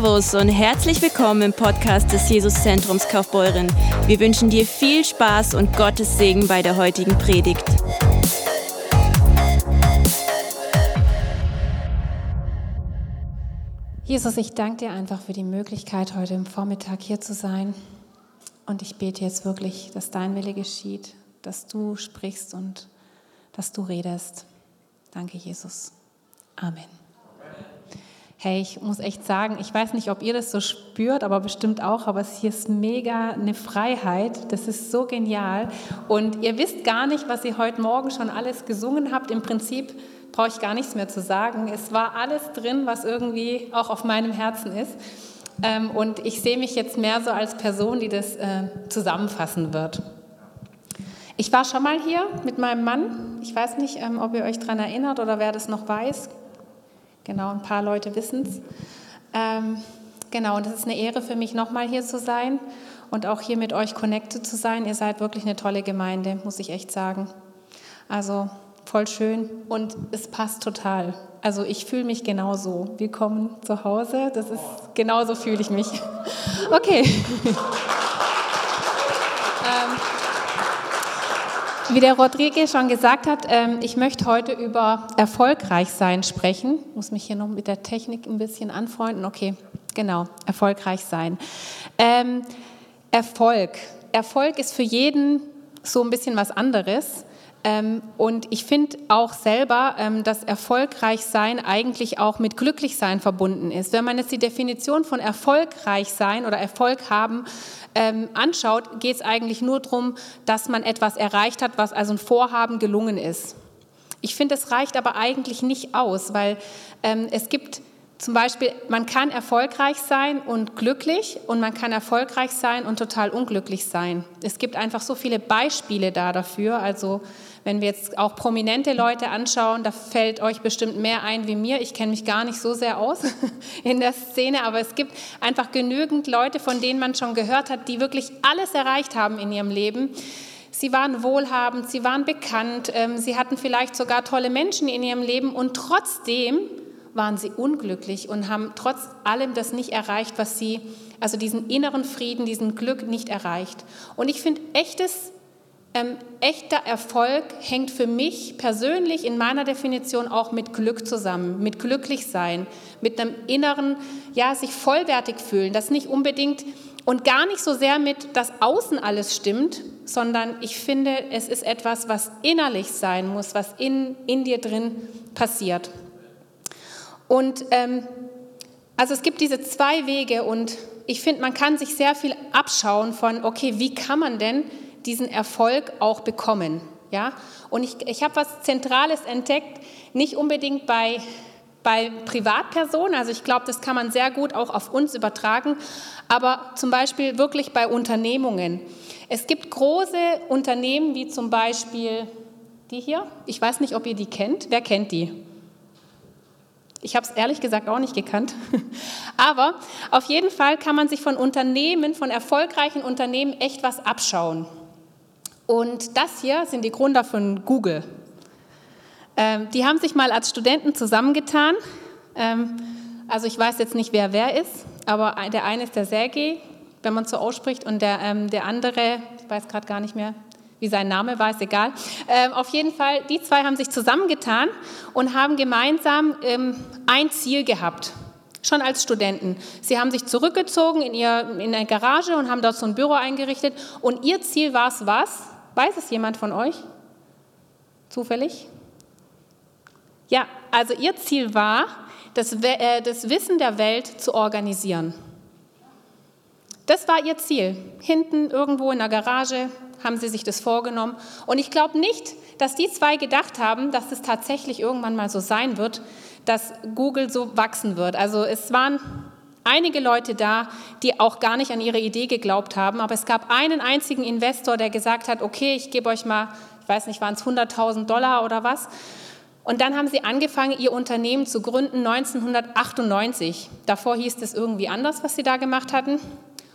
Servus und herzlich willkommen im Podcast des Jesuszentrums Kaufbeuren. Wir wünschen dir viel Spaß und Gottes Segen bei der heutigen Predigt. Jesus, ich danke dir einfach für die Möglichkeit, heute im Vormittag hier zu sein. Und ich bete jetzt wirklich, dass dein Wille geschieht, dass du sprichst und dass du redest. Danke, Jesus. Amen. Hey, ich muss echt sagen, ich weiß nicht, ob ihr das so spürt, aber bestimmt auch, aber es hier ist mega eine Freiheit. Das ist so genial. Und ihr wisst gar nicht, was ihr heute Morgen schon alles gesungen habt. Im Prinzip brauche ich gar nichts mehr zu sagen. Es war alles drin, was irgendwie auch auf meinem Herzen ist. Ähm, und ich sehe mich jetzt mehr so als Person, die das äh, zusammenfassen wird. Ich war schon mal hier mit meinem Mann. Ich weiß nicht, ähm, ob ihr euch daran erinnert oder wer das noch weiß. Genau, ein paar Leute wissen es. Ähm, genau, und es ist eine Ehre für mich, nochmal hier zu sein und auch hier mit euch connected zu sein. Ihr seid wirklich eine tolle Gemeinde, muss ich echt sagen. Also voll schön und es passt total. Also ich fühle mich genauso. Willkommen zu Hause. Das ist genauso fühle ich mich. Okay. Wie der Rodriguez schon gesagt hat, ähm, ich möchte heute über erfolgreich sein sprechen. Ich muss mich hier noch mit der Technik ein bisschen anfreunden. Okay, genau, erfolgreich sein. Ähm, Erfolg. Erfolg ist für jeden so ein bisschen was anderes. Ähm, und ich finde auch selber, ähm, dass erfolgreich sein eigentlich auch mit glücklich sein verbunden ist. Wenn man jetzt die Definition von erfolgreich sein oder Erfolg haben ähm, anschaut, geht es eigentlich nur darum, dass man etwas erreicht hat, was also ein Vorhaben gelungen ist. Ich finde, es reicht aber eigentlich nicht aus, weil ähm, es gibt zum Beispiel, man kann erfolgreich sein und glücklich und man kann erfolgreich sein und total unglücklich sein. Es gibt einfach so viele Beispiele da dafür. Also wenn wir jetzt auch prominente Leute anschauen, da fällt euch bestimmt mehr ein wie mir. Ich kenne mich gar nicht so sehr aus in der Szene, aber es gibt einfach genügend Leute, von denen man schon gehört hat, die wirklich alles erreicht haben in ihrem Leben. Sie waren wohlhabend, sie waren bekannt, ähm, sie hatten vielleicht sogar tolle Menschen in ihrem Leben und trotzdem waren sie unglücklich und haben trotz allem das nicht erreicht, was sie, also diesen inneren Frieden, diesen Glück nicht erreicht. Und ich finde, echtes ähm, echter Erfolg hängt für mich persönlich in meiner Definition auch mit Glück zusammen, mit glücklich sein, mit einem inneren, ja, sich vollwertig fühlen, das nicht unbedingt und gar nicht so sehr mit, dass außen alles stimmt, sondern ich finde, es ist etwas, was innerlich sein muss, was in, in dir drin passiert. Und ähm, also es gibt diese zwei Wege und ich finde, man kann sich sehr viel abschauen von, okay, wie kann man denn diesen Erfolg auch bekommen. Ja? Und ich, ich habe was Zentrales entdeckt, nicht unbedingt bei, bei Privatpersonen, also ich glaube, das kann man sehr gut auch auf uns übertragen, aber zum Beispiel wirklich bei Unternehmungen. Es gibt große Unternehmen wie zum Beispiel die hier. Ich weiß nicht, ob ihr die kennt. Wer kennt die? Ich habe es ehrlich gesagt auch nicht gekannt. Aber auf jeden Fall kann man sich von Unternehmen, von erfolgreichen Unternehmen echt was abschauen. Und das hier sind die Gründer von Google. Ähm, die haben sich mal als Studenten zusammengetan. Ähm, also ich weiß jetzt nicht, wer wer ist, aber der eine ist der Sergey, wenn man so ausspricht, und der, ähm, der andere, ich weiß gerade gar nicht mehr, wie sein Name war, ist egal. Ähm, auf jeden Fall, die zwei haben sich zusammengetan und haben gemeinsam ähm, ein Ziel gehabt, schon als Studenten. Sie haben sich zurückgezogen in, ihr, in eine Garage und haben dort so ein Büro eingerichtet und ihr Ziel war es was? Weiß es jemand von euch? Zufällig? Ja, also ihr Ziel war, das, äh, das Wissen der Welt zu organisieren. Das war ihr Ziel. Hinten irgendwo in der Garage haben sie sich das vorgenommen. Und ich glaube nicht, dass die zwei gedacht haben, dass es tatsächlich irgendwann mal so sein wird, dass Google so wachsen wird. Also es waren einige Leute da, die auch gar nicht an ihre Idee geglaubt haben, aber es gab einen einzigen Investor, der gesagt hat, okay, ich gebe euch mal, ich weiß nicht, waren es 100.000 Dollar oder was. Und dann haben sie angefangen, ihr Unternehmen zu gründen 1998. Davor hieß es irgendwie anders, was sie da gemacht hatten.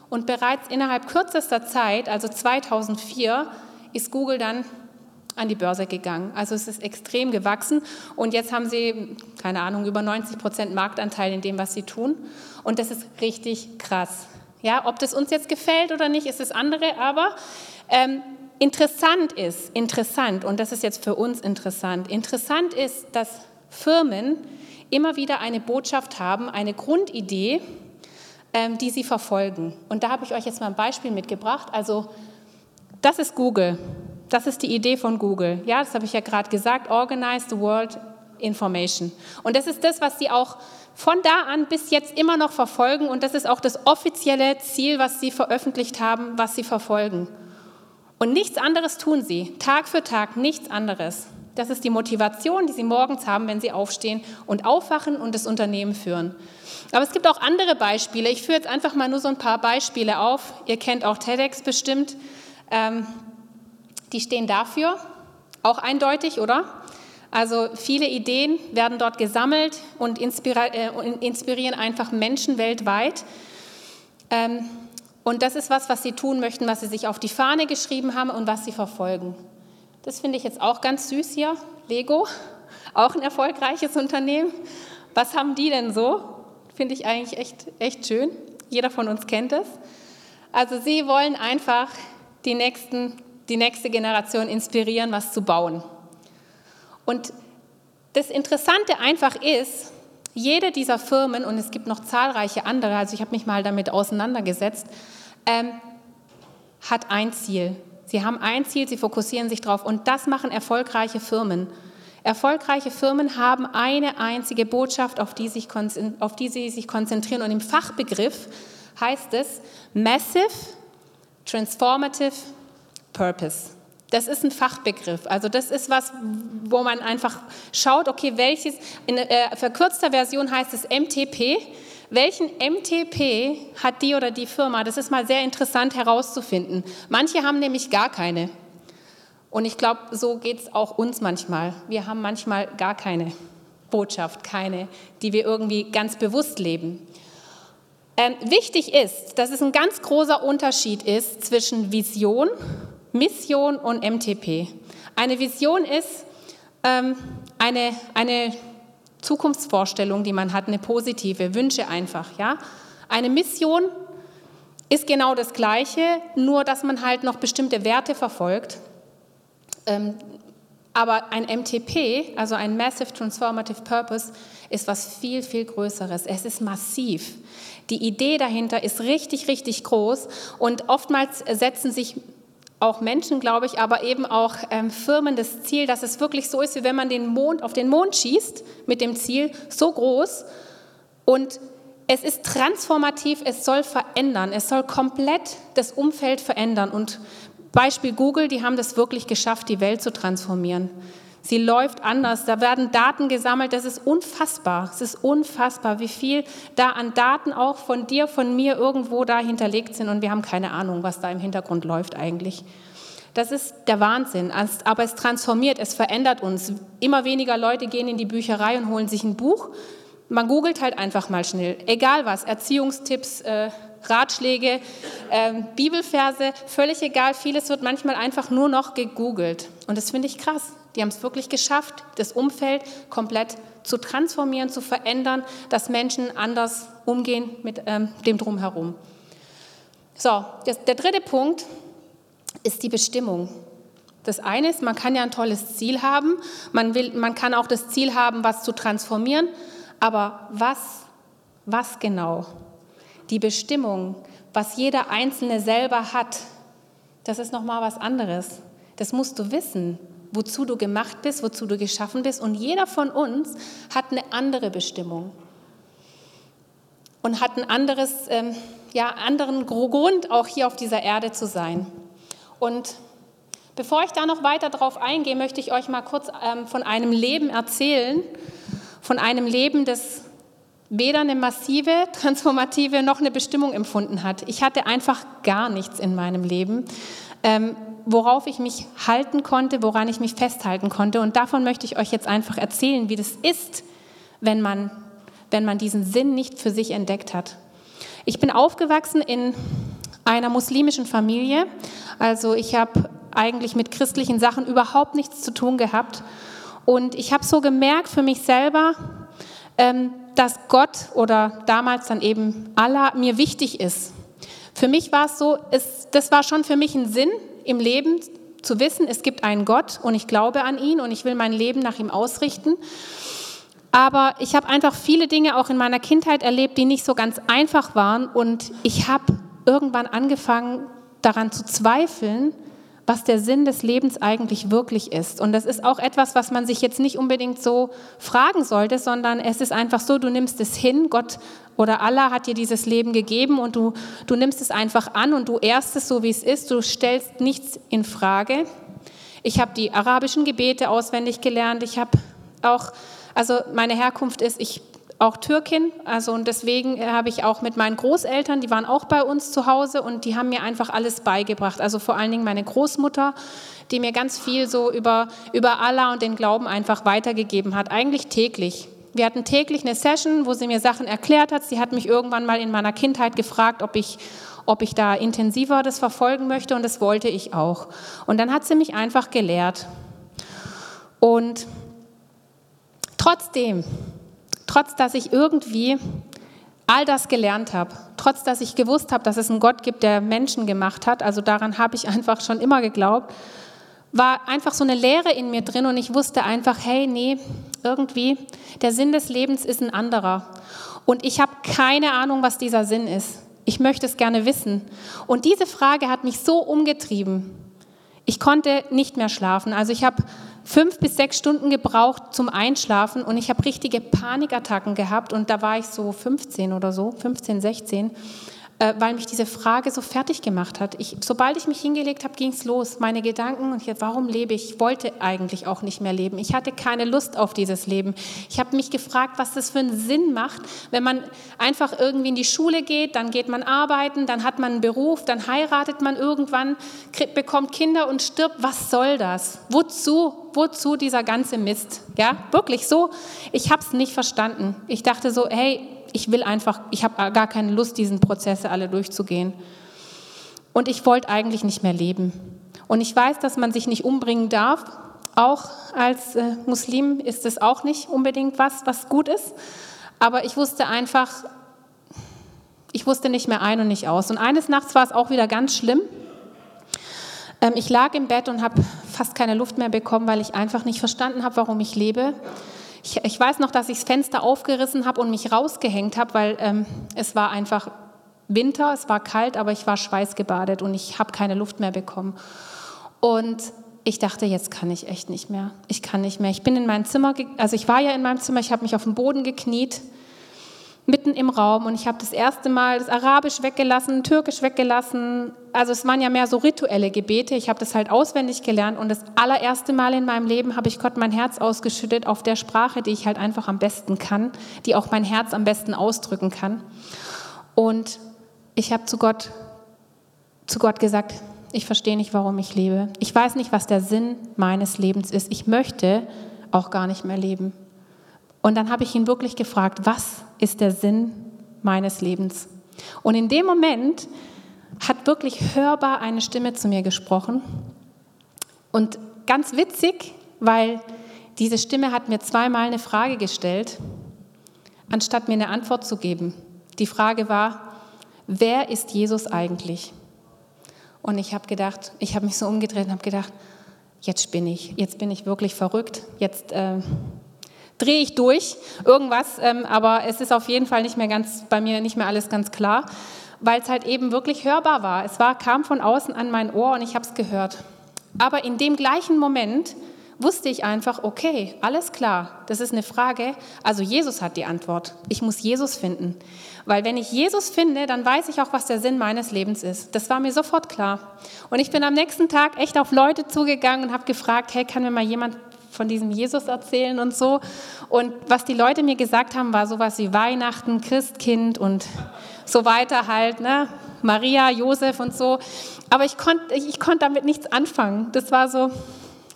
Und bereits innerhalb kürzester Zeit, also 2004, ist Google dann an die Börse gegangen. Also es ist extrem gewachsen und jetzt haben sie, keine Ahnung, über 90 Prozent Marktanteil in dem, was sie tun. Und das ist richtig krass. Ja, ob das uns jetzt gefällt oder nicht, ist das andere, aber ähm, interessant ist, interessant, und das ist jetzt für uns interessant, interessant ist, dass Firmen immer wieder eine Botschaft haben, eine Grundidee, ähm, die sie verfolgen. Und da habe ich euch jetzt mal ein Beispiel mitgebracht. Also das ist Google. Das ist die Idee von Google. Ja, das habe ich ja gerade gesagt. Organize the World Information. Und das ist das, was sie auch von da an bis jetzt immer noch verfolgen. Und das ist auch das offizielle Ziel, was sie veröffentlicht haben, was sie verfolgen. Und nichts anderes tun sie. Tag für Tag nichts anderes. Das ist die Motivation, die sie morgens haben, wenn sie aufstehen und aufwachen und das Unternehmen führen. Aber es gibt auch andere Beispiele. Ich führe jetzt einfach mal nur so ein paar Beispiele auf. Ihr kennt auch TEDx bestimmt. Ähm, die stehen dafür, auch eindeutig, oder? Also viele Ideen werden dort gesammelt und äh, inspirieren einfach Menschen weltweit. Ähm, und das ist was, was sie tun möchten, was sie sich auf die Fahne geschrieben haben und was sie verfolgen. Das finde ich jetzt auch ganz süß hier. Lego, auch ein erfolgreiches Unternehmen. Was haben die denn so? Finde ich eigentlich echt, echt schön. Jeder von uns kennt es. Also sie wollen einfach die, nächsten, die nächste Generation inspirieren, was zu bauen. Und das Interessante einfach ist, jede dieser Firmen, und es gibt noch zahlreiche andere, also ich habe mich mal damit auseinandergesetzt, ähm, hat ein Ziel. Sie haben ein Ziel, sie fokussieren sich drauf und das machen erfolgreiche Firmen. Erfolgreiche Firmen haben eine einzige Botschaft, auf die, sich, auf die sie sich konzentrieren und im Fachbegriff heißt es Massive Transformative Purpose. Das ist ein Fachbegriff. Also das ist was, wo man einfach schaut, okay, welches, in äh, verkürzter Version heißt es MTP. Welchen MTP hat die oder die Firma? Das ist mal sehr interessant herauszufinden. Manche haben nämlich gar keine. Und ich glaube, so geht es auch uns manchmal. Wir haben manchmal gar keine Botschaft, keine, die wir irgendwie ganz bewusst leben. Ähm, wichtig ist, dass es ein ganz großer Unterschied ist zwischen Vision Mission und MTP. Eine Vision ist ähm, eine, eine Zukunftsvorstellung, die man hat, eine positive, Wünsche einfach. Ja? Eine Mission ist genau das Gleiche, nur dass man halt noch bestimmte Werte verfolgt. Ähm, aber ein MTP, also ein Massive Transformative Purpose, ist was viel, viel Größeres. Es ist massiv. Die Idee dahinter ist richtig, richtig groß und oftmals setzen sich auch Menschen, glaube ich, aber eben auch ähm, Firmen das Ziel, dass es wirklich so ist, wie wenn man den Mond auf den Mond schießt mit dem Ziel so groß und es ist transformativ, es soll verändern, es soll komplett das Umfeld verändern und Beispiel Google, die haben das wirklich geschafft, die Welt zu transformieren. Sie läuft anders, da werden Daten gesammelt, das ist unfassbar. Es ist unfassbar, wie viel da an Daten auch von dir, von mir irgendwo da hinterlegt sind und wir haben keine Ahnung, was da im Hintergrund läuft eigentlich. Das ist der Wahnsinn, aber es transformiert, es verändert uns. Immer weniger Leute gehen in die Bücherei und holen sich ein Buch. Man googelt halt einfach mal schnell, egal was, Erziehungstipps, äh, Ratschläge, äh, Bibelverse, völlig egal. Vieles wird manchmal einfach nur noch gegoogelt. Und das finde ich krass. Die haben es wirklich geschafft, das Umfeld komplett zu transformieren, zu verändern, dass Menschen anders umgehen mit ähm, dem Drumherum. So, das, der dritte Punkt ist die Bestimmung. Das eine ist, man kann ja ein tolles Ziel haben, man, will, man kann auch das Ziel haben, was zu transformieren, aber was, was genau? Die Bestimmung, was jeder Einzelne selber hat, das ist nochmal was anderes. Das musst du wissen wozu du gemacht bist, wozu du geschaffen bist. Und jeder von uns hat eine andere Bestimmung und hat einen anderes, ähm, ja, anderen Grund, auch hier auf dieser Erde zu sein. Und bevor ich da noch weiter drauf eingehe, möchte ich euch mal kurz ähm, von einem Leben erzählen, von einem Leben, das weder eine massive, transformative noch eine Bestimmung empfunden hat. Ich hatte einfach gar nichts in meinem Leben. Ähm, worauf ich mich halten konnte, woran ich mich festhalten konnte. Und davon möchte ich euch jetzt einfach erzählen, wie das ist, wenn man, wenn man diesen Sinn nicht für sich entdeckt hat. Ich bin aufgewachsen in einer muslimischen Familie. Also ich habe eigentlich mit christlichen Sachen überhaupt nichts zu tun gehabt. Und ich habe so gemerkt für mich selber, ähm, dass Gott oder damals dann eben Allah mir wichtig ist. Für mich war es so, es, das war schon für mich ein Sinn im Leben zu wissen, es gibt einen Gott und ich glaube an ihn und ich will mein Leben nach ihm ausrichten. Aber ich habe einfach viele Dinge auch in meiner Kindheit erlebt, die nicht so ganz einfach waren. Und ich habe irgendwann angefangen daran zu zweifeln, was der Sinn des Lebens eigentlich wirklich ist. Und das ist auch etwas, was man sich jetzt nicht unbedingt so fragen sollte, sondern es ist einfach so, du nimmst es hin, Gott oder Allah hat dir dieses Leben gegeben und du, du nimmst es einfach an und du ehrst es so, wie es ist, du stellst nichts in Frage. Ich habe die arabischen Gebete auswendig gelernt, ich habe auch also meine Herkunft ist, ich auch Türkin, also und deswegen habe ich auch mit meinen Großeltern, die waren auch bei uns zu Hause und die haben mir einfach alles beigebracht. Also vor allen Dingen meine Großmutter, die mir ganz viel so über, über Allah und den Glauben einfach weitergegeben hat, eigentlich täglich. Wir hatten täglich eine Session, wo sie mir Sachen erklärt hat. Sie hat mich irgendwann mal in meiner Kindheit gefragt, ob ich, ob ich da intensiver das verfolgen möchte und das wollte ich auch. Und dann hat sie mich einfach gelehrt. Und Trotzdem, trotz dass ich irgendwie all das gelernt habe, trotz dass ich gewusst habe, dass es einen Gott gibt, der Menschen gemacht hat, also daran habe ich einfach schon immer geglaubt, war einfach so eine Leere in mir drin und ich wusste einfach, hey, nee, irgendwie, der Sinn des Lebens ist ein anderer. Und ich habe keine Ahnung, was dieser Sinn ist. Ich möchte es gerne wissen. Und diese Frage hat mich so umgetrieben. Ich konnte nicht mehr schlafen. Also ich habe fünf bis sechs Stunden gebraucht zum Einschlafen und ich habe richtige Panikattacken gehabt und da war ich so 15 oder so, 15, 16 äh, weil mich diese Frage so fertig gemacht hat. Ich, sobald ich mich hingelegt habe, ging es los. Meine Gedanken und ich, warum lebe ich? Ich wollte eigentlich auch nicht mehr leben. Ich hatte keine Lust auf dieses Leben. Ich habe mich gefragt, was das für einen Sinn macht, wenn man einfach irgendwie in die Schule geht, dann geht man arbeiten, dann hat man einen Beruf, dann heiratet man irgendwann, bekommt Kinder und stirbt. Was soll das? Wozu? Wozu dieser ganze Mist? Ja, wirklich so. Ich habe es nicht verstanden. Ich dachte so, hey, ich will einfach, ich habe gar keine Lust, diesen Prozesse alle durchzugehen. Und ich wollte eigentlich nicht mehr leben. Und ich weiß, dass man sich nicht umbringen darf. Auch als äh, Muslim ist es auch nicht unbedingt was, was gut ist. Aber ich wusste einfach, ich wusste nicht mehr ein und nicht aus. Und eines Nachts war es auch wieder ganz schlimm. Ähm, ich lag im Bett und habe fast keine Luft mehr bekommen, weil ich einfach nicht verstanden habe, warum ich lebe. Ich, ich weiß noch, dass ich das Fenster aufgerissen habe und mich rausgehängt habe, weil ähm, es war einfach Winter, es war kalt, aber ich war schweißgebadet und ich habe keine Luft mehr bekommen. Und ich dachte, jetzt kann ich echt nicht mehr. Ich kann nicht mehr. Ich bin in mein Zimmer, also ich war ja in meinem Zimmer, ich habe mich auf den Boden gekniet mitten im Raum und ich habe das erste Mal das Arabisch weggelassen, Türkisch weggelassen. Also es waren ja mehr so rituelle Gebete. Ich habe das halt auswendig gelernt und das allererste Mal in meinem Leben habe ich Gott mein Herz ausgeschüttet auf der Sprache, die ich halt einfach am besten kann, die auch mein Herz am besten ausdrücken kann. Und ich habe zu Gott, zu Gott gesagt, ich verstehe nicht, warum ich lebe. Ich weiß nicht, was der Sinn meines Lebens ist. Ich möchte auch gar nicht mehr leben. Und dann habe ich ihn wirklich gefragt, was ist der Sinn meines Lebens? Und in dem Moment hat wirklich hörbar eine Stimme zu mir gesprochen. Und ganz witzig, weil diese Stimme hat mir zweimal eine Frage gestellt, anstatt mir eine Antwort zu geben. Die Frage war, wer ist Jesus eigentlich? Und ich habe gedacht, ich habe mich so umgedreht und habe gedacht, jetzt bin ich, jetzt bin ich wirklich verrückt, jetzt äh, drehe ich durch, irgendwas, ähm, aber es ist auf jeden Fall nicht mehr ganz, bei mir nicht mehr alles ganz klar, weil es halt eben wirklich hörbar war. Es war, kam von außen an mein Ohr und ich habe es gehört. Aber in dem gleichen Moment wusste ich einfach, okay, alles klar, das ist eine Frage. Also Jesus hat die Antwort. Ich muss Jesus finden. Weil wenn ich Jesus finde, dann weiß ich auch, was der Sinn meines Lebens ist. Das war mir sofort klar. Und ich bin am nächsten Tag echt auf Leute zugegangen und habe gefragt, hey, kann mir mal jemand von diesem Jesus erzählen und so. Und was die Leute mir gesagt haben, war sowas wie Weihnachten, Christkind und so weiter halt, ne? Maria, Josef und so. Aber ich konnte ich, konnt damit nichts anfangen. Das war so,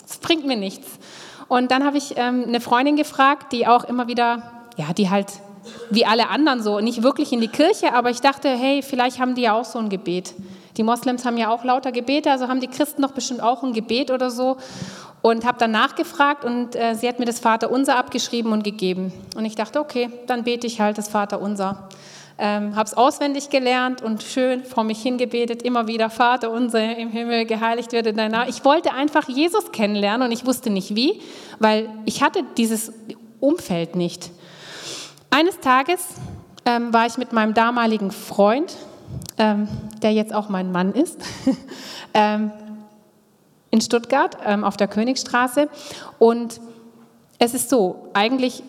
das bringt mir nichts. Und dann habe ich ähm, eine Freundin gefragt, die auch immer wieder, ja, die halt wie alle anderen so, nicht wirklich in die Kirche, aber ich dachte, hey, vielleicht haben die ja auch so ein Gebet. Die Moslems haben ja auch lauter Gebete, also haben die Christen doch bestimmt auch ein Gebet oder so. Und habe dann nachgefragt und äh, sie hat mir das Vaterunser abgeschrieben und gegeben. Und ich dachte, okay, dann bete ich halt das Vaterunser. Ähm, habe es auswendig gelernt und schön vor mich hingebetet, immer wieder, Vater unser im Himmel, geheiligt werde dein Name. Ich wollte einfach Jesus kennenlernen und ich wusste nicht wie, weil ich hatte dieses Umfeld nicht. Eines Tages ähm, war ich mit meinem damaligen Freund, ähm, der jetzt auch mein Mann ist, ähm, in Stuttgart ähm, auf der Königstraße und es ist so, eigentlich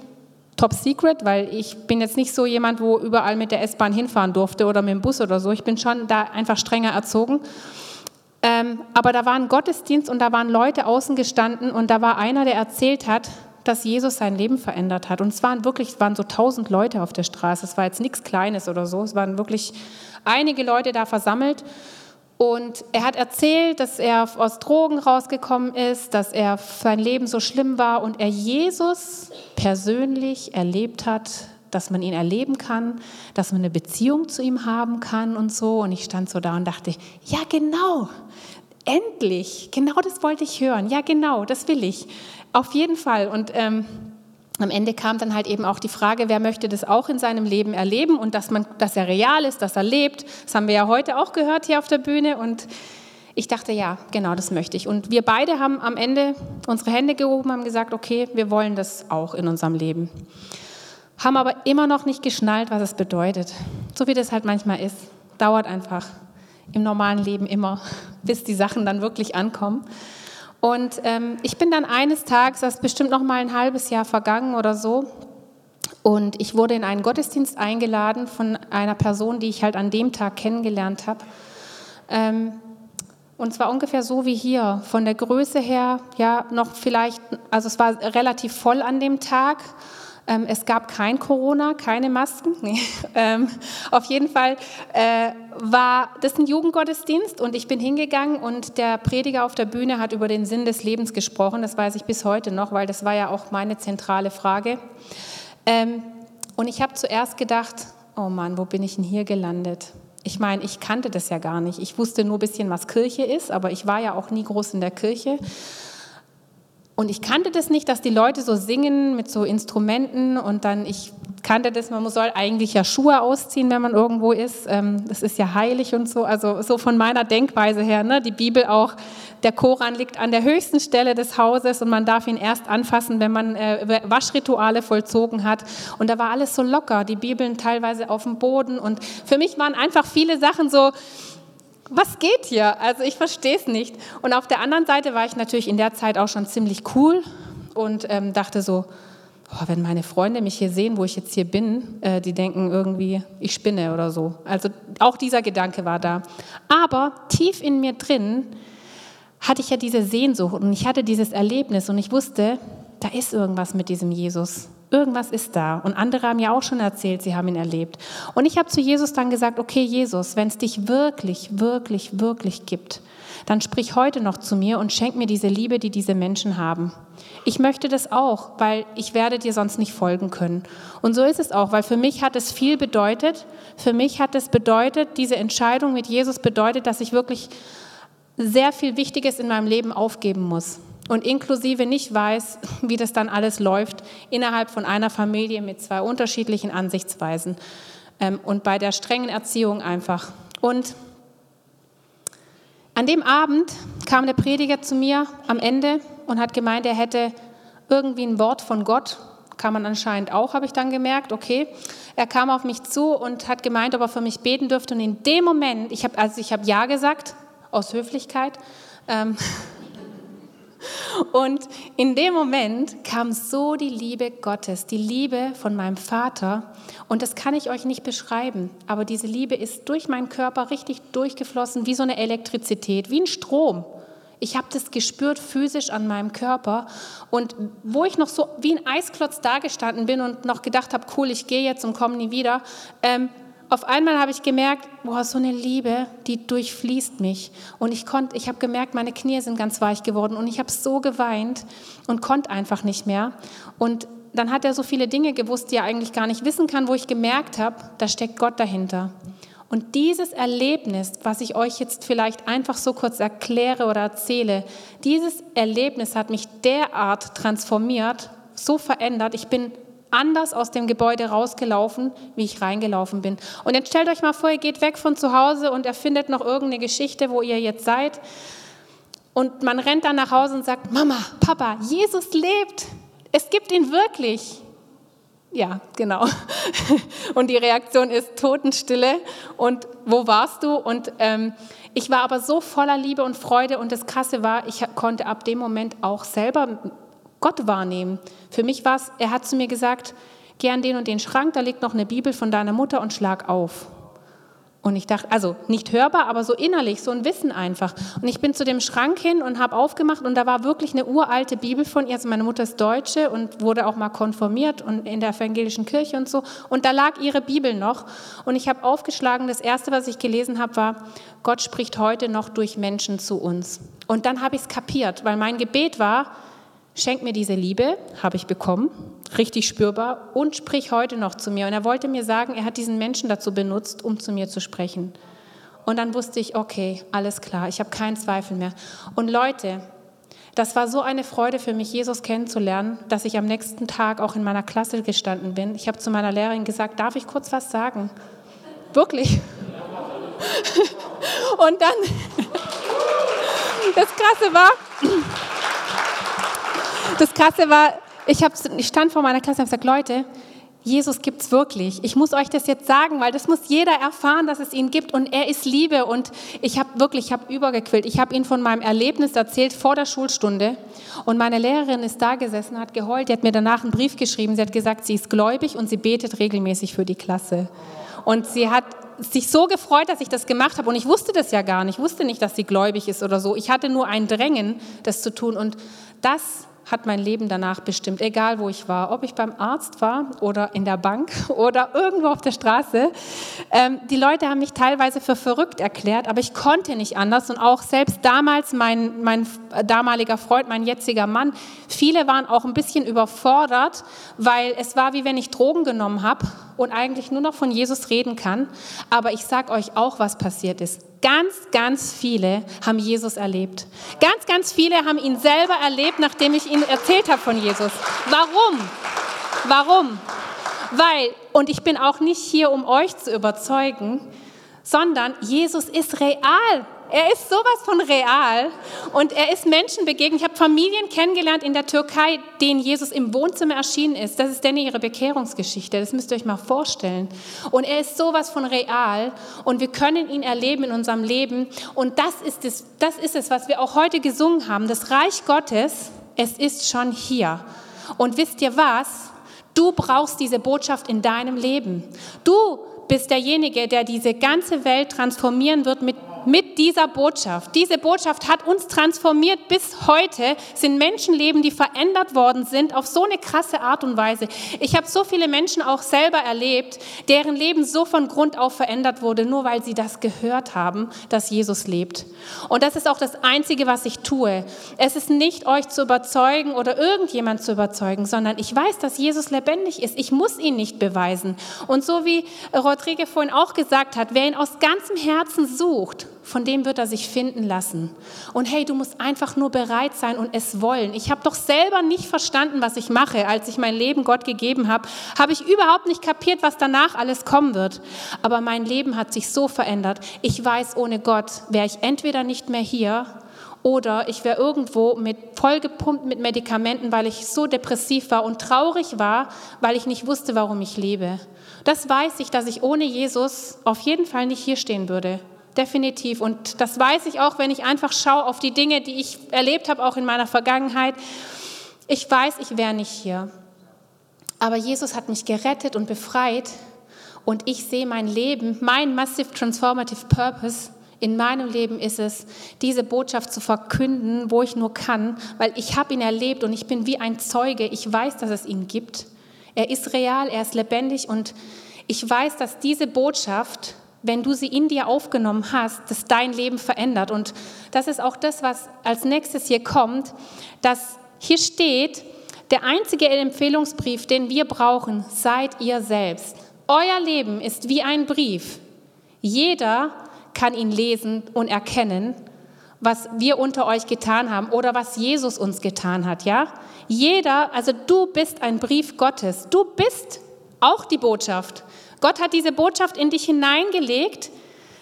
top secret, weil ich bin jetzt nicht so jemand, wo überall mit der S-Bahn hinfahren durfte oder mit dem Bus oder so. Ich bin schon da einfach strenger erzogen. Ähm, aber da war ein Gottesdienst und da waren Leute außen gestanden und da war einer, der erzählt hat, dass Jesus sein Leben verändert hat. Und es waren wirklich, es waren so tausend Leute auf der Straße. Es war jetzt nichts Kleines oder so. Es waren wirklich einige Leute da versammelt. Und er hat erzählt, dass er aus Drogen rausgekommen ist, dass er sein Leben so schlimm war und er Jesus persönlich erlebt hat, dass man ihn erleben kann, dass man eine Beziehung zu ihm haben kann und so. Und ich stand so da und dachte, ja genau, endlich, genau das wollte ich hören. Ja genau, das will ich. Auf jeden Fall. Und ähm, am Ende kam dann halt eben auch die Frage, wer möchte das auch in seinem Leben erleben und dass, man, dass er real ist, dass er lebt. Das haben wir ja heute auch gehört hier auf der Bühne und ich dachte, ja, genau, das möchte ich. Und wir beide haben am Ende unsere Hände gehoben, haben gesagt, okay, wir wollen das auch in unserem Leben. Haben aber immer noch nicht geschnallt, was es bedeutet. So wie das halt manchmal ist. Dauert einfach im normalen Leben immer, bis die Sachen dann wirklich ankommen. Und ähm, ich bin dann eines Tages, das ist bestimmt noch mal ein halbes Jahr vergangen oder so, und ich wurde in einen Gottesdienst eingeladen von einer Person, die ich halt an dem Tag kennengelernt habe. Ähm, und zwar ungefähr so wie hier, von der Größe her, ja, noch vielleicht, also es war relativ voll an dem Tag. Ähm, es gab kein Corona, keine Masken. Nee. Ähm, auf jeden Fall äh, war das ein Jugendgottesdienst und ich bin hingegangen und der Prediger auf der Bühne hat über den Sinn des Lebens gesprochen. Das weiß ich bis heute noch, weil das war ja auch meine zentrale Frage. Ähm, und ich habe zuerst gedacht, oh Mann, wo bin ich denn hier gelandet? Ich meine, ich kannte das ja gar nicht. Ich wusste nur ein bisschen, was Kirche ist, aber ich war ja auch nie groß in der Kirche. Und ich kannte das nicht, dass die Leute so singen mit so Instrumenten und dann, ich kannte das, man soll eigentlich ja Schuhe ausziehen, wenn man irgendwo ist. Ähm, das ist ja heilig und so. Also so von meiner Denkweise her, ne? die Bibel auch, der Koran liegt an der höchsten Stelle des Hauses und man darf ihn erst anfassen, wenn man äh, Waschrituale vollzogen hat. Und da war alles so locker, die Bibeln teilweise auf dem Boden. Und für mich waren einfach viele Sachen so, was geht hier? Also ich verstehe es nicht. Und auf der anderen Seite war ich natürlich in der Zeit auch schon ziemlich cool und ähm, dachte so, oh, wenn meine Freunde mich hier sehen, wo ich jetzt hier bin, äh, die denken irgendwie, ich spinne oder so. Also auch dieser Gedanke war da. Aber tief in mir drin hatte ich ja diese Sehnsucht und ich hatte dieses Erlebnis und ich wusste, da ist irgendwas mit diesem Jesus. Irgendwas ist da. Und andere haben ja auch schon erzählt, sie haben ihn erlebt. Und ich habe zu Jesus dann gesagt, okay Jesus, wenn es dich wirklich, wirklich, wirklich gibt, dann sprich heute noch zu mir und schenk mir diese Liebe, die diese Menschen haben. Ich möchte das auch, weil ich werde dir sonst nicht folgen können. Und so ist es auch, weil für mich hat es viel bedeutet. Für mich hat es bedeutet, diese Entscheidung mit Jesus bedeutet, dass ich wirklich sehr viel Wichtiges in meinem Leben aufgeben muss und inklusive nicht weiß, wie das dann alles läuft innerhalb von einer Familie mit zwei unterschiedlichen Ansichtsweisen ähm, und bei der strengen Erziehung einfach. Und an dem Abend kam der Prediger zu mir am Ende und hat gemeint, er hätte irgendwie ein Wort von Gott. Kann man anscheinend auch, habe ich dann gemerkt. Okay, er kam auf mich zu und hat gemeint, ob er für mich beten dürfte. Und in dem Moment, ich habe also ich habe ja gesagt aus Höflichkeit. Ähm, und in dem Moment kam so die Liebe Gottes, die Liebe von meinem Vater. Und das kann ich euch nicht beschreiben, aber diese Liebe ist durch meinen Körper richtig durchgeflossen, wie so eine Elektrizität, wie ein Strom. Ich habe das gespürt physisch an meinem Körper. Und wo ich noch so wie ein Eisklotz dagestanden bin und noch gedacht habe, cool, ich gehe jetzt und komme nie wieder, ähm, auf einmal habe ich gemerkt, boah, so eine Liebe, die durchfließt mich. Und ich konnte, ich habe gemerkt, meine Knie sind ganz weich geworden und ich habe so geweint und konnte einfach nicht mehr. Und dann hat er so viele Dinge gewusst, die er eigentlich gar nicht wissen kann, wo ich gemerkt habe, da steckt Gott dahinter. Und dieses Erlebnis, was ich euch jetzt vielleicht einfach so kurz erkläre oder erzähle, dieses Erlebnis hat mich derart transformiert, so verändert. Ich bin anders aus dem Gebäude rausgelaufen, wie ich reingelaufen bin. Und jetzt stellt euch mal vor, ihr geht weg von zu Hause und erfindet noch irgendeine Geschichte, wo ihr jetzt seid. Und man rennt dann nach Hause und sagt, Mama, Papa, Jesus lebt. Es gibt ihn wirklich. Ja, genau. Und die Reaktion ist Totenstille. Und wo warst du? Und ähm, ich war aber so voller Liebe und Freude. Und das Krasse war, ich konnte ab dem Moment auch selber Gott wahrnehmen. Für mich war es, er hat zu mir gesagt, geh an den und den Schrank, da liegt noch eine Bibel von deiner Mutter und schlag auf. Und ich dachte, also nicht hörbar, aber so innerlich, so ein Wissen einfach. Und ich bin zu dem Schrank hin und habe aufgemacht und da war wirklich eine uralte Bibel von ihr. Also meine Mutter ist Deutsche und wurde auch mal konformiert und in der evangelischen Kirche und so. Und da lag ihre Bibel noch. Und ich habe aufgeschlagen, das erste, was ich gelesen habe, war, Gott spricht heute noch durch Menschen zu uns. Und dann habe ich es kapiert, weil mein Gebet war, Schenk mir diese Liebe, habe ich bekommen, richtig spürbar, und sprich heute noch zu mir. Und er wollte mir sagen, er hat diesen Menschen dazu benutzt, um zu mir zu sprechen. Und dann wusste ich, okay, alles klar, ich habe keinen Zweifel mehr. Und Leute, das war so eine Freude für mich, Jesus kennenzulernen, dass ich am nächsten Tag auch in meiner Klasse gestanden bin. Ich habe zu meiner Lehrerin gesagt, darf ich kurz was sagen? Wirklich. Und dann, das Krasse war, das Krasse war, ich, hab, ich stand vor meiner Klasse und habe gesagt, Leute, Jesus gibt es wirklich. Ich muss euch das jetzt sagen, weil das muss jeder erfahren, dass es ihn gibt und er ist Liebe. Und ich habe wirklich, ich habe übergequillt. Ich habe ihn von meinem Erlebnis erzählt vor der Schulstunde und meine Lehrerin ist da gesessen, hat geheult. Die hat mir danach einen Brief geschrieben. Sie hat gesagt, sie ist gläubig und sie betet regelmäßig für die Klasse. Und sie hat sich so gefreut, dass ich das gemacht habe. Und ich wusste das ja gar nicht. Ich wusste nicht, dass sie gläubig ist oder so. Ich hatte nur ein Drängen, das zu tun. Und das hat mein Leben danach bestimmt, egal wo ich war, ob ich beim Arzt war oder in der Bank oder irgendwo auf der Straße. Ähm, die Leute haben mich teilweise für verrückt erklärt, aber ich konnte nicht anders und auch selbst damals mein, mein damaliger Freund, mein jetziger Mann, viele waren auch ein bisschen überfordert, weil es war wie wenn ich Drogen genommen habe und eigentlich nur noch von Jesus reden kann. Aber ich sage euch auch, was passiert ist. Ganz, ganz viele haben Jesus erlebt. Ganz, ganz viele haben ihn selber erlebt, nachdem ich ihnen erzählt habe von Jesus. Warum? Warum? Weil, und ich bin auch nicht hier, um euch zu überzeugen, sondern Jesus ist real. Er ist sowas von real und er ist Menschen begegnet. Ich habe Familien kennengelernt in der Türkei, denen Jesus im Wohnzimmer erschienen ist. Das ist denn ihre Bekehrungsgeschichte. Das müsst ihr euch mal vorstellen. Und er ist sowas von real und wir können ihn erleben in unserem Leben. Und das ist es, das ist es, was wir auch heute gesungen haben. Das Reich Gottes, es ist schon hier. Und wisst ihr was? Du brauchst diese Botschaft in deinem Leben. Du bist derjenige, der diese ganze Welt transformieren wird mit mit dieser Botschaft. Diese Botschaft hat uns transformiert bis heute, sind Menschenleben, die verändert worden sind auf so eine krasse Art und Weise. Ich habe so viele Menschen auch selber erlebt, deren Leben so von Grund auf verändert wurde, nur weil sie das gehört haben, dass Jesus lebt. Und das ist auch das Einzige, was ich tue. Es ist nicht euch zu überzeugen oder irgendjemand zu überzeugen, sondern ich weiß, dass Jesus lebendig ist. Ich muss ihn nicht beweisen. Und so wie Rodrigue vorhin auch gesagt hat, wer ihn aus ganzem Herzen sucht, von dem wird er sich finden lassen. Und hey, du musst einfach nur bereit sein und es wollen. Ich habe doch selber nicht verstanden, was ich mache, als ich mein Leben Gott gegeben habe. Habe ich überhaupt nicht kapiert, was danach alles kommen wird. Aber mein Leben hat sich so verändert. Ich weiß, ohne Gott wäre ich entweder nicht mehr hier oder ich wäre irgendwo mit vollgepumpt mit Medikamenten, weil ich so depressiv war und traurig war, weil ich nicht wusste, warum ich lebe. Das weiß ich, dass ich ohne Jesus auf jeden Fall nicht hier stehen würde definitiv. Und das weiß ich auch, wenn ich einfach schaue auf die Dinge, die ich erlebt habe, auch in meiner Vergangenheit. Ich weiß, ich wäre nicht hier. Aber Jesus hat mich gerettet und befreit. Und ich sehe mein Leben, mein Massive Transformative Purpose in meinem Leben ist es, diese Botschaft zu verkünden, wo ich nur kann, weil ich habe ihn erlebt und ich bin wie ein Zeuge. Ich weiß, dass es ihn gibt. Er ist real, er ist lebendig und ich weiß, dass diese Botschaft wenn du sie in dir aufgenommen hast, das dein Leben verändert. Und das ist auch das, was als nächstes hier kommt, dass hier steht, der einzige Empfehlungsbrief, den wir brauchen, seid ihr selbst. Euer Leben ist wie ein Brief. Jeder kann ihn lesen und erkennen, was wir unter euch getan haben oder was Jesus uns getan hat, ja? Jeder, also du bist ein Brief Gottes. Du bist auch die Botschaft. Gott hat diese Botschaft in dich hineingelegt,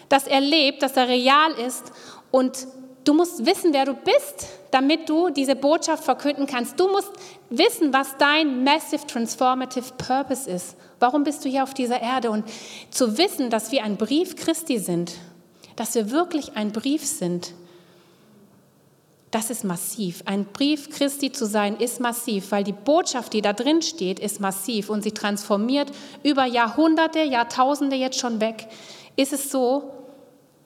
dass er lebt, dass er real ist und du musst wissen, wer du bist, damit du diese Botschaft verkünden kannst. Du musst wissen, was dein massive transformative purpose ist. Warum bist du hier auf dieser Erde? Und zu wissen, dass wir ein Brief Christi sind, dass wir wirklich ein Brief sind, das ist massiv. Ein Brief Christi zu sein ist massiv, weil die Botschaft, die da drin steht, ist massiv und sie transformiert über Jahrhunderte, Jahrtausende jetzt schon weg. Ist es so,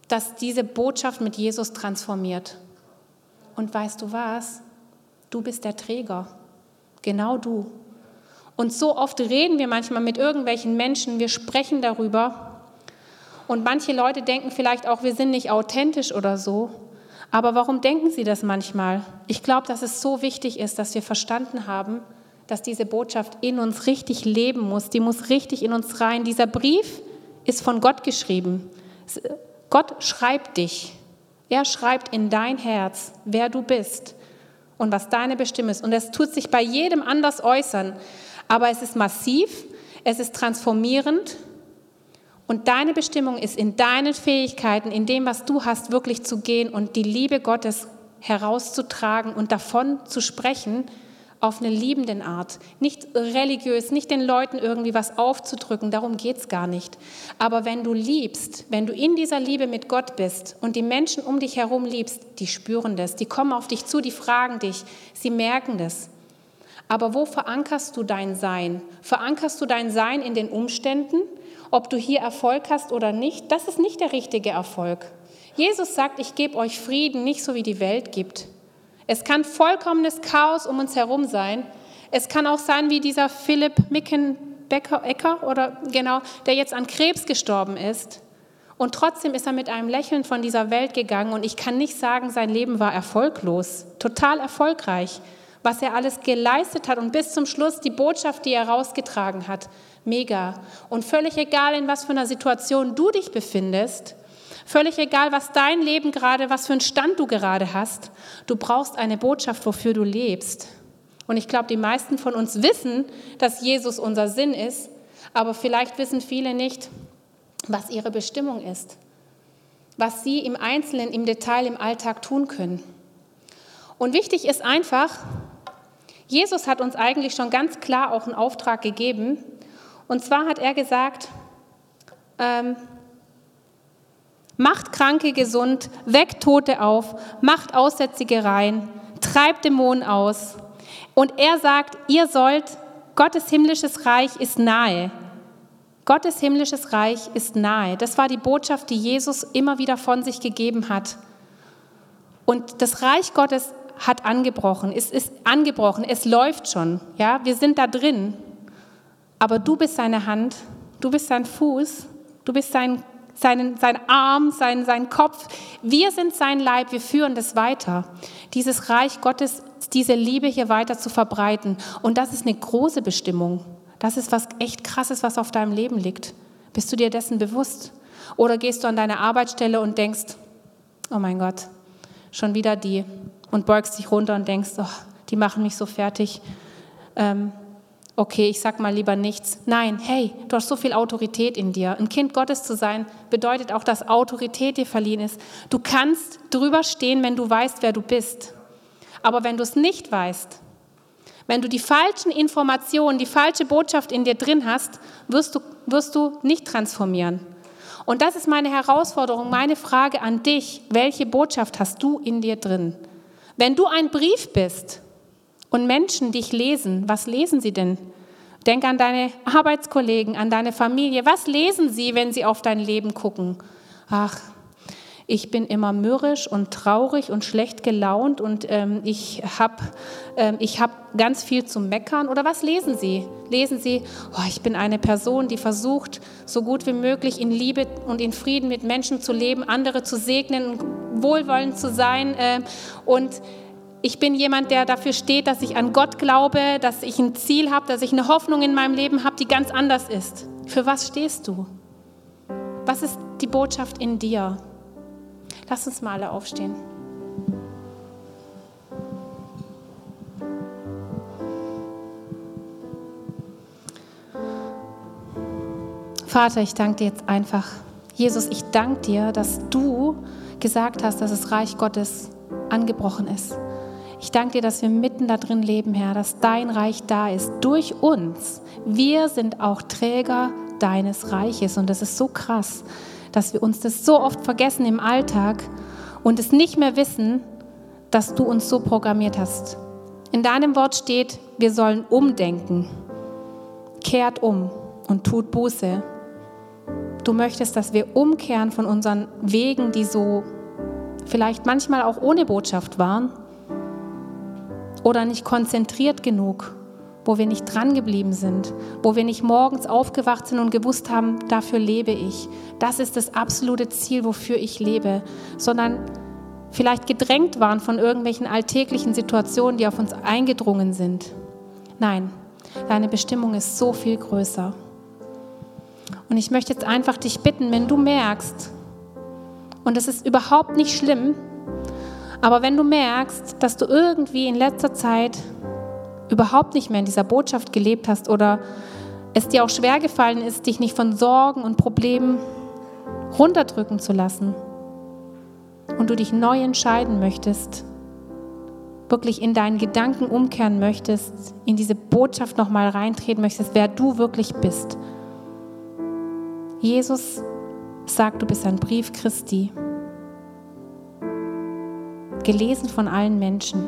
dass diese Botschaft mit Jesus transformiert? Und weißt du was? Du bist der Träger. Genau du. Und so oft reden wir manchmal mit irgendwelchen Menschen, wir sprechen darüber. Und manche Leute denken vielleicht auch, wir sind nicht authentisch oder so. Aber warum denken Sie das manchmal? Ich glaube, dass es so wichtig ist, dass wir verstanden haben, dass diese Botschaft in uns richtig leben muss. Die muss richtig in uns rein. Dieser Brief ist von Gott geschrieben. Gott schreibt dich. Er schreibt in dein Herz, wer du bist und was deine Bestimmung ist. Und es tut sich bei jedem anders äußern. Aber es ist massiv, es ist transformierend und deine Bestimmung ist in deinen Fähigkeiten, in dem, was du hast, wirklich zu gehen und die Liebe Gottes herauszutragen und davon zu sprechen auf eine liebenden Art. Nicht religiös, nicht den Leuten irgendwie was aufzudrücken, darum geht es gar nicht. Aber wenn du liebst, wenn du in dieser Liebe mit Gott bist und die Menschen um dich herum liebst, die spüren das, die kommen auf dich zu, die fragen dich, sie merken das. Aber wo verankerst du dein Sein? Verankerst du dein Sein in den Umständen? Ob du hier Erfolg hast oder nicht, das ist nicht der richtige Erfolg. Jesus sagt, ich gebe euch Frieden, nicht so wie die Welt gibt. Es kann vollkommenes Chaos um uns herum sein. Es kann auch sein wie dieser Philipp Mickenbecker oder genau, der jetzt an Krebs gestorben ist. Und trotzdem ist er mit einem Lächeln von dieser Welt gegangen und ich kann nicht sagen, sein Leben war erfolglos, total erfolgreich, was er alles geleistet hat und bis zum Schluss die Botschaft, die er rausgetragen hat, mega. Und völlig egal, in was für einer Situation du dich befindest, völlig egal, was dein Leben gerade, was für einen Stand du gerade hast, du brauchst eine Botschaft, wofür du lebst. Und ich glaube, die meisten von uns wissen, dass Jesus unser Sinn ist, aber vielleicht wissen viele nicht, was ihre Bestimmung ist, was sie im Einzelnen, im Detail, im Alltag tun können. Und wichtig ist einfach, Jesus hat uns eigentlich schon ganz klar auch einen Auftrag gegeben, und zwar hat er gesagt, ähm, macht Kranke gesund, weckt Tote auf, macht Aussätzige rein, treibt Dämonen aus. Und er sagt, ihr sollt, Gottes himmlisches Reich ist nahe. Gottes himmlisches Reich ist nahe. Das war die Botschaft, die Jesus immer wieder von sich gegeben hat. Und das Reich Gottes hat angebrochen, es ist angebrochen, es läuft schon. Ja, wir sind da drin aber du bist seine Hand, du bist sein Fuß, du bist sein, sein, sein Arm, sein, sein Kopf. Wir sind sein Leib, wir führen das weiter. Dieses Reich Gottes, diese Liebe hier weiter zu verbreiten. Und das ist eine große Bestimmung. Das ist was echt Krasses, was auf deinem Leben liegt. Bist du dir dessen bewusst? Oder gehst du an deine Arbeitsstelle und denkst, oh mein Gott, schon wieder die. Und beugst dich runter und denkst, oh, die machen mich so fertig. Ähm, okay, ich sag mal lieber nichts. Nein, hey, du hast so viel Autorität in dir. Ein Kind Gottes zu sein bedeutet auch, dass Autorität dir verliehen ist. Du kannst drüber stehen, wenn du weißt, wer du bist. Aber wenn du es nicht weißt, wenn du die falschen Informationen, die falsche Botschaft in dir drin hast, wirst du, wirst du nicht transformieren. Und das ist meine Herausforderung, meine Frage an dich. Welche Botschaft hast du in dir drin? Wenn du ein Brief bist, und Menschen dich lesen, was lesen sie denn? Denk an deine Arbeitskollegen, an deine Familie. Was lesen sie, wenn sie auf dein Leben gucken? Ach, ich bin immer mürrisch und traurig und schlecht gelaunt und ähm, ich habe ähm, hab ganz viel zu meckern. Oder was lesen Sie? Lesen Sie, oh, ich bin eine Person, die versucht, so gut wie möglich in Liebe und in Frieden mit Menschen zu leben, andere zu segnen, wohlwollend zu sein äh, und ich bin jemand, der dafür steht, dass ich an Gott glaube, dass ich ein Ziel habe, dass ich eine Hoffnung in meinem Leben habe, die ganz anders ist. Für was stehst du? Was ist die Botschaft in dir? Lass uns mal alle aufstehen. Vater, ich danke dir jetzt einfach. Jesus, ich danke dir, dass du gesagt hast, dass das Reich Gottes angebrochen ist. Ich danke dir, dass wir mitten da drin leben, Herr, dass dein Reich da ist, durch uns. Wir sind auch Träger deines Reiches und das ist so krass, dass wir uns das so oft vergessen im Alltag und es nicht mehr wissen, dass du uns so programmiert hast. In deinem Wort steht, wir sollen umdenken. Kehrt um und tut Buße. Du möchtest, dass wir umkehren von unseren Wegen, die so vielleicht manchmal auch ohne Botschaft waren oder nicht konzentriert genug, wo wir nicht dran geblieben sind, wo wir nicht morgens aufgewacht sind und gewusst haben, dafür lebe ich. Das ist das absolute Ziel, wofür ich lebe, sondern vielleicht gedrängt waren von irgendwelchen alltäglichen Situationen, die auf uns eingedrungen sind. Nein, deine Bestimmung ist so viel größer. Und ich möchte jetzt einfach dich bitten, wenn du merkst, und es ist überhaupt nicht schlimm, aber wenn du merkst, dass du irgendwie in letzter Zeit überhaupt nicht mehr in dieser Botschaft gelebt hast oder es dir auch schwer gefallen ist, dich nicht von Sorgen und Problemen runterdrücken zu lassen und du dich neu entscheiden möchtest, wirklich in deinen Gedanken umkehren möchtest, in diese Botschaft nochmal reintreten möchtest, wer du wirklich bist, Jesus sagt, du bist ein Brief Christi, gelesen von allen Menschen.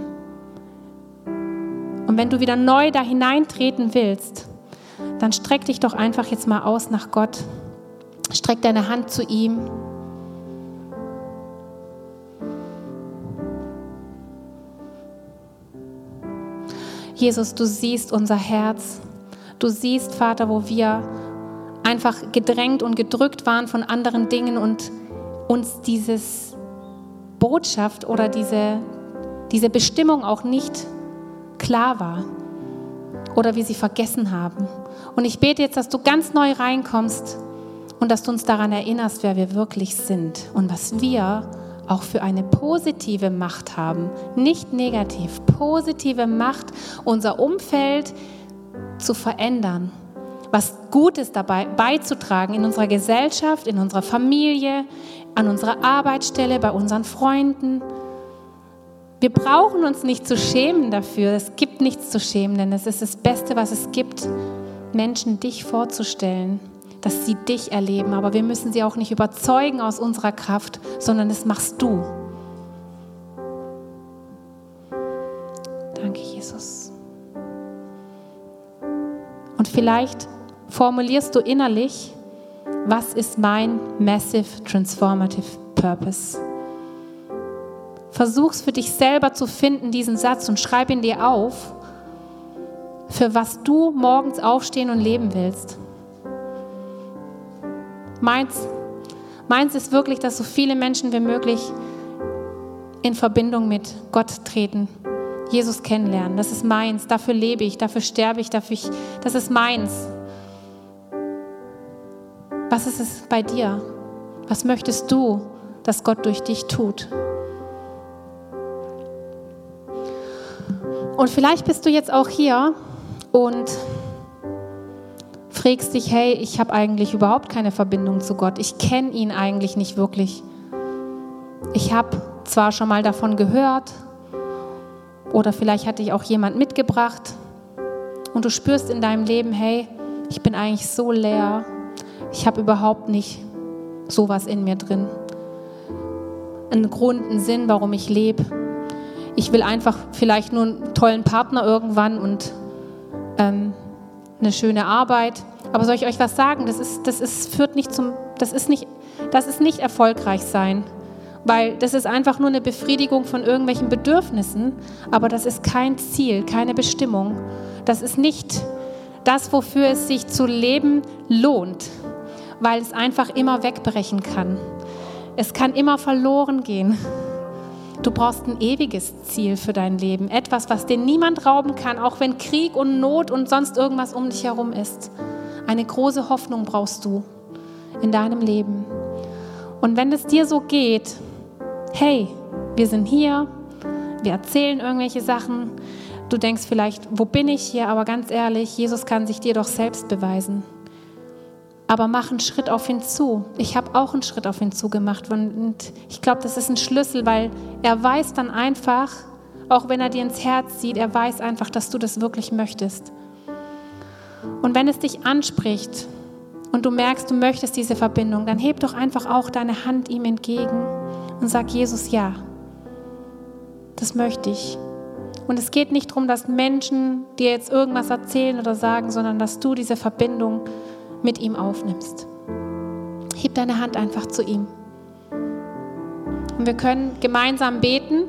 Und wenn du wieder neu da hineintreten willst, dann streck dich doch einfach jetzt mal aus nach Gott. Streck deine Hand zu ihm. Jesus, du siehst unser Herz. Du siehst, Vater, wo wir einfach gedrängt und gedrückt waren von anderen Dingen und uns dieses Botschaft oder diese, diese Bestimmung auch nicht klar war oder wir sie vergessen haben. Und ich bete jetzt, dass du ganz neu reinkommst und dass du uns daran erinnerst, wer wir wirklich sind und was wir auch für eine positive Macht haben, nicht negativ, positive Macht, unser Umfeld zu verändern was Gutes dabei beizutragen in unserer Gesellschaft, in unserer Familie, an unserer Arbeitsstelle, bei unseren Freunden. Wir brauchen uns nicht zu schämen dafür. Es gibt nichts zu schämen, denn es ist das Beste, was es gibt, Menschen dich vorzustellen, dass sie dich erleben. Aber wir müssen sie auch nicht überzeugen aus unserer Kraft, sondern das machst du. Danke, Jesus. Und vielleicht formulierst du innerlich, was ist mein Massive Transformative Purpose? Versuch's für dich selber zu finden, diesen Satz, und schreib ihn dir auf, für was du morgens aufstehen und leben willst. Meins, meins ist wirklich, dass so viele Menschen wie möglich in Verbindung mit Gott treten, Jesus kennenlernen. Das ist meins, dafür lebe ich, dafür sterbe ich, dafür ich das ist meins. Was ist es bei dir? Was möchtest du, dass Gott durch dich tut? Und vielleicht bist du jetzt auch hier und fragst dich, hey, ich habe eigentlich überhaupt keine Verbindung zu Gott. Ich kenne ihn eigentlich nicht wirklich. Ich habe zwar schon mal davon gehört oder vielleicht hat dich auch jemand mitgebracht und du spürst in deinem Leben, hey, ich bin eigentlich so leer ich habe überhaupt nicht sowas in mir drin. Einen Grund, einen Sinn, warum ich lebe. Ich will einfach vielleicht nur einen tollen Partner irgendwann und ähm, eine schöne Arbeit. Aber soll ich euch was sagen? Das ist, das ist, führt nicht zum, das ist nicht, das ist nicht erfolgreich sein. Weil das ist einfach nur eine Befriedigung von irgendwelchen Bedürfnissen, aber das ist kein Ziel, keine Bestimmung. Das ist nicht das, wofür es sich zu leben lohnt weil es einfach immer wegbrechen kann. Es kann immer verloren gehen. Du brauchst ein ewiges Ziel für dein Leben, etwas, was dir niemand rauben kann, auch wenn Krieg und Not und sonst irgendwas um dich herum ist. Eine große Hoffnung brauchst du. in deinem Leben. Und wenn es dir so geht, hey, wir sind hier, wir erzählen irgendwelche Sachen, du denkst vielleicht, wo bin ich hier? Aber ganz ehrlich, Jesus kann sich dir doch selbst beweisen. Aber mach einen Schritt auf ihn zu. Ich habe auch einen Schritt auf ihn zu gemacht. Und ich glaube, das ist ein Schlüssel, weil er weiß dann einfach, auch wenn er dir ins Herz sieht, er weiß einfach, dass du das wirklich möchtest. Und wenn es dich anspricht und du merkst, du möchtest diese Verbindung, dann heb doch einfach auch deine Hand ihm entgegen und sag Jesus ja. Das möchte ich. Und es geht nicht darum, dass Menschen dir jetzt irgendwas erzählen oder sagen, sondern dass du diese Verbindung mit ihm aufnimmst. Heb deine Hand einfach zu ihm. Und wir können gemeinsam beten.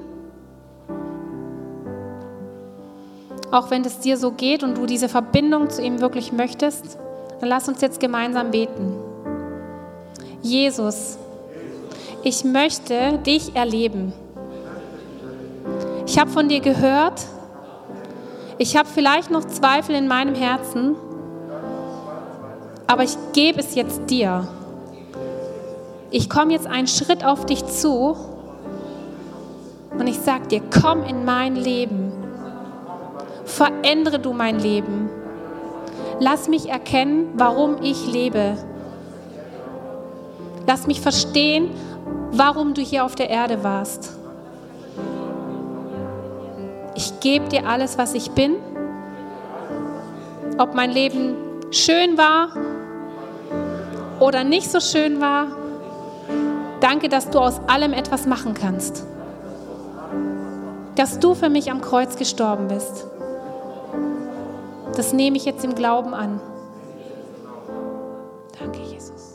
Auch wenn es dir so geht und du diese Verbindung zu ihm wirklich möchtest, dann lass uns jetzt gemeinsam beten. Jesus, ich möchte dich erleben. Ich habe von dir gehört. Ich habe vielleicht noch Zweifel in meinem Herzen, aber ich gebe es jetzt dir. Ich komme jetzt einen Schritt auf dich zu und ich sage dir, komm in mein Leben. Verändere du mein Leben. Lass mich erkennen, warum ich lebe. Lass mich verstehen, warum du hier auf der Erde warst. Ich gebe dir alles, was ich bin. Ob mein Leben schön war oder nicht so schön war, danke, dass du aus allem etwas machen kannst. Dass du für mich am Kreuz gestorben bist. Das nehme ich jetzt im Glauben an. Danke, Jesus.